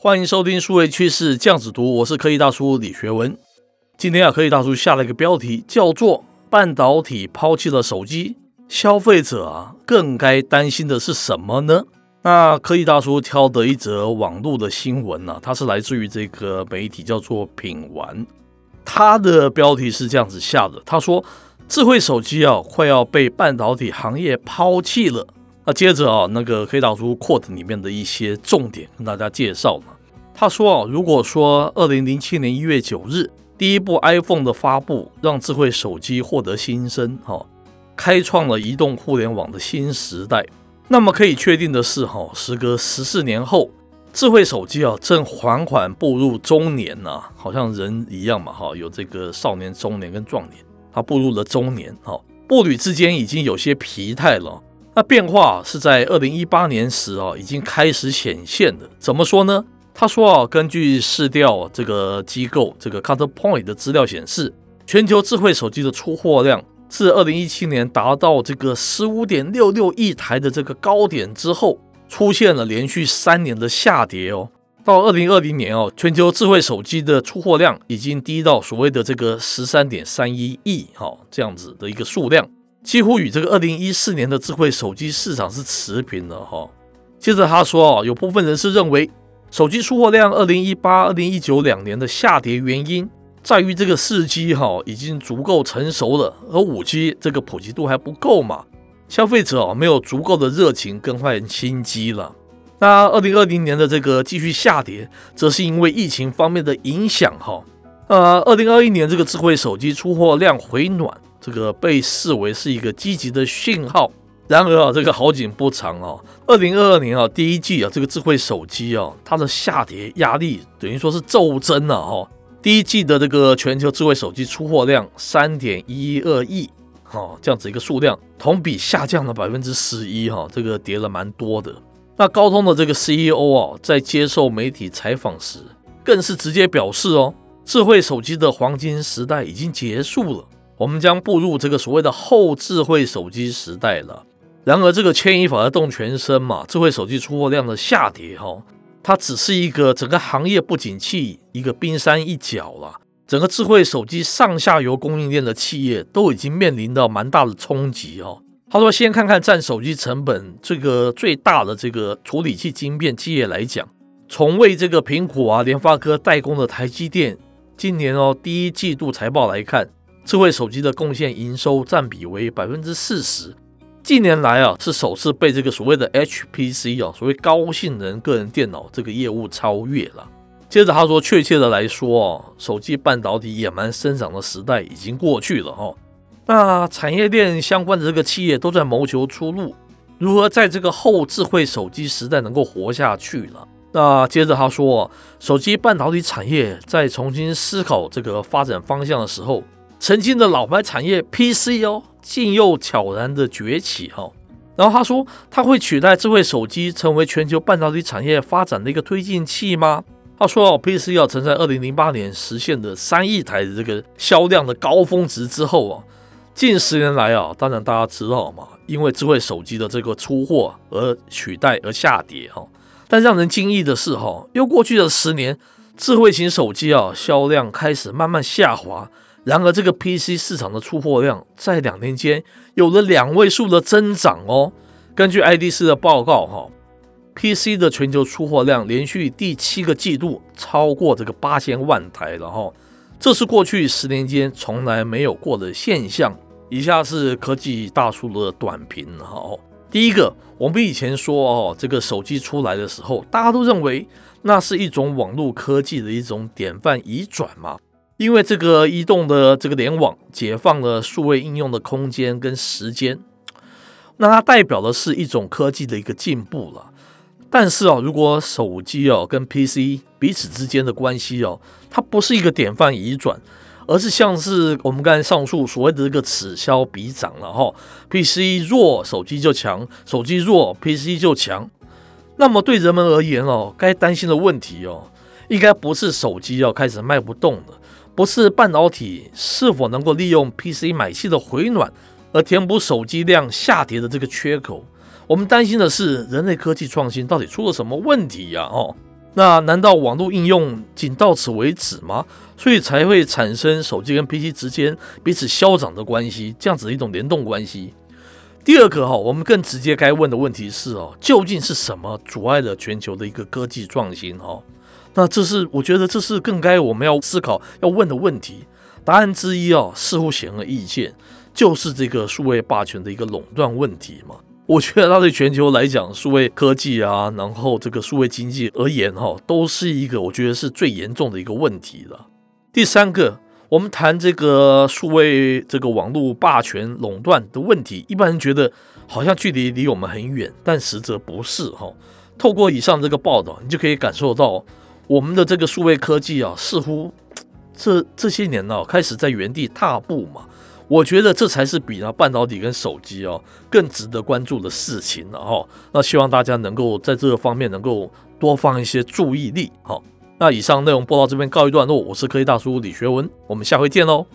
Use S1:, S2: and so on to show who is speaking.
S1: 欢迎收听数位趋势酱子读，我是科技大叔李学文。今天啊，科技大叔下了一个标题，叫做“半导体抛弃了手机，消费者啊更该担心的是什么呢？”那科技大叔挑的一则网络的新闻呢、它是来自于这个媒体叫做品玩，它的标题是这样子下的，他说：“智慧手机啊快要被半导体行业抛弃了。”那接着啊，那个可以导出 quote 里面的一些重点跟大家介绍嘛。他说啊，如果说二零零七年一月九日第一部 iPhone 的发布让智慧手机获得新生，哈，开创了移动互联网的新时代，那么可以确定的是，哈，时隔十四年后，智慧手机啊正缓缓步入中年呐，好像人一样嘛，哈，有这个少年、中年跟壮年，他步入了中年，哈，步履之间已经有些疲态了。那变化是在二零一八年时啊，已经开始显现的。怎么说呢？他说啊，根据市调这个机构这个 Counterpoint 的资料显示，全球智慧手机的出货量自二零一七年达到这个十五点六六亿台的这个高点之后，出现了连续三年的下跌哦。到二零二零年哦，全球智慧手机的出货量已经低到所谓的这个十三点三一亿哈这样子的一个数量。几乎与这个二零一四年的智慧手机市场是持平的哈。接着他说啊，有部分人士认为，手机出货量二零一八、二零一九两年的下跌原因在于这个四 G 哈已经足够成熟了，而五 G 这个普及度还不够嘛，消费者啊没有足够的热情更换新机了。那二零二零年的这个继续下跌，则是因为疫情方面的影响哈。呃，二零二一年这个智慧手机出货量回暖。这个被视为是一个积极的讯号。然而啊，这个好景不长啊。二零二二年啊，第一季啊，这个智慧手机啊，它的下跌压力等于说是骤增了哈。第一季的这个全球智慧手机出货量三点一二亿，哈，这样子一个数量，同比下降了百分之十一哈，这个跌了蛮多的。那高通的这个 CEO 啊，在接受媒体采访时，更是直接表示哦，智慧手机的黄金时代已经结束了。我们将步入这个所谓的后智慧手机时代了。然而，这个牵一发而动全身嘛，智慧手机出货量的下跌，哈，它只是一个整个行业不景气一个冰山一角了。整个智慧手机上下游供应链的企业都已经面临到蛮大的冲击，哦。他说，先看看占手机成本这个最大的这个处理器晶片企业来讲，从为这个苹果啊、联发科代工的台积电，今年哦第一季度财报来看。智慧手机的贡献营收占比为百分之四十，近年来啊是首次被这个所谓的 HPC 啊，所谓高性能个人电脑这个业务超越了。接着他说，确切的来说啊，手机半导体野蛮生长的时代已经过去了哈。那产业链相关的这个企业都在谋求出路，如何在这个后智慧手机时代能够活下去了。那接着他说，手机半导体产业在重新思考这个发展方向的时候。曾经的老牌产业 PC 哦，竟又悄然的崛起哈。然后他说，他会取代智慧手机成为全球半导体产业发展的一个推进器吗？他说哦，PC 要曾在二零零八年实现的三亿台的这个销量的高峰值之后啊，近十年来啊，当然大家知道嘛，因为智慧手机的这个出货而取代而下跌哈。但让人惊异的是哈，又过去了十年，智慧型手机啊销量开始慢慢下滑。然而，这个 PC 市场的出货量在两年间有了两位数的增长哦。根据爱迪思的报告，哈，PC 的全球出货量连续第七个季度超过这个八千万台了哈。这是过去十年间从来没有过的现象。以下是科技大叔的短评哈。第一个，我们以前说哦，这个手机出来的时候，大家都认为那是一种网络科技的一种典范移转嘛。因为这个移动的这个联网解放了数位应用的空间跟时间，那它代表的是一种科技的一个进步了。但是啊，如果手机哦跟 PC 彼此之间的关系哦，它不是一个典范移转，而是像是我们刚才上述所谓的这个此消彼长了哈。PC 弱，手机就强；手机弱，PC 就强。那么对人们而言哦，该担心的问题哦，应该不是手机要开始卖不动了。不是半导体是否能够利用 PC 买气的回暖而填补手机量下跌的这个缺口，我们担心的是人类科技创新到底出了什么问题呀？哦，那难道网络应用仅到此为止吗？所以才会产生手机跟 PC 之间彼此消长的关系，这样子的一种联动关系。第二个哈，我们更直接该问的问题是哦，究竟是什么阻碍了全球的一个科技创新哈？那这是我觉得这是更该我们要思考要问的问题。答案之一哦，似乎显而易见，就是这个数位霸权的一个垄断问题嘛。我觉得它对全球来讲，数位科技啊，然后这个数位经济而言哈，都是一个我觉得是最严重的一个问题了。第三个。我们谈这个数位这个网络霸权垄断的问题，一般人觉得好像距离离我们很远，但实则不是哈。透过以上这个报道，你就可以感受到我们的这个数位科技啊，似乎 这这些年呢、啊、开始在原地踏步嘛。我觉得这才是比那半导体跟手机哦、啊、更值得关注的事情了哈。那希望大家能够在这个方面能够多放一些注意力哈。那以上内容播到这边告一段落，我是科技大叔李学文，我们下回见喽。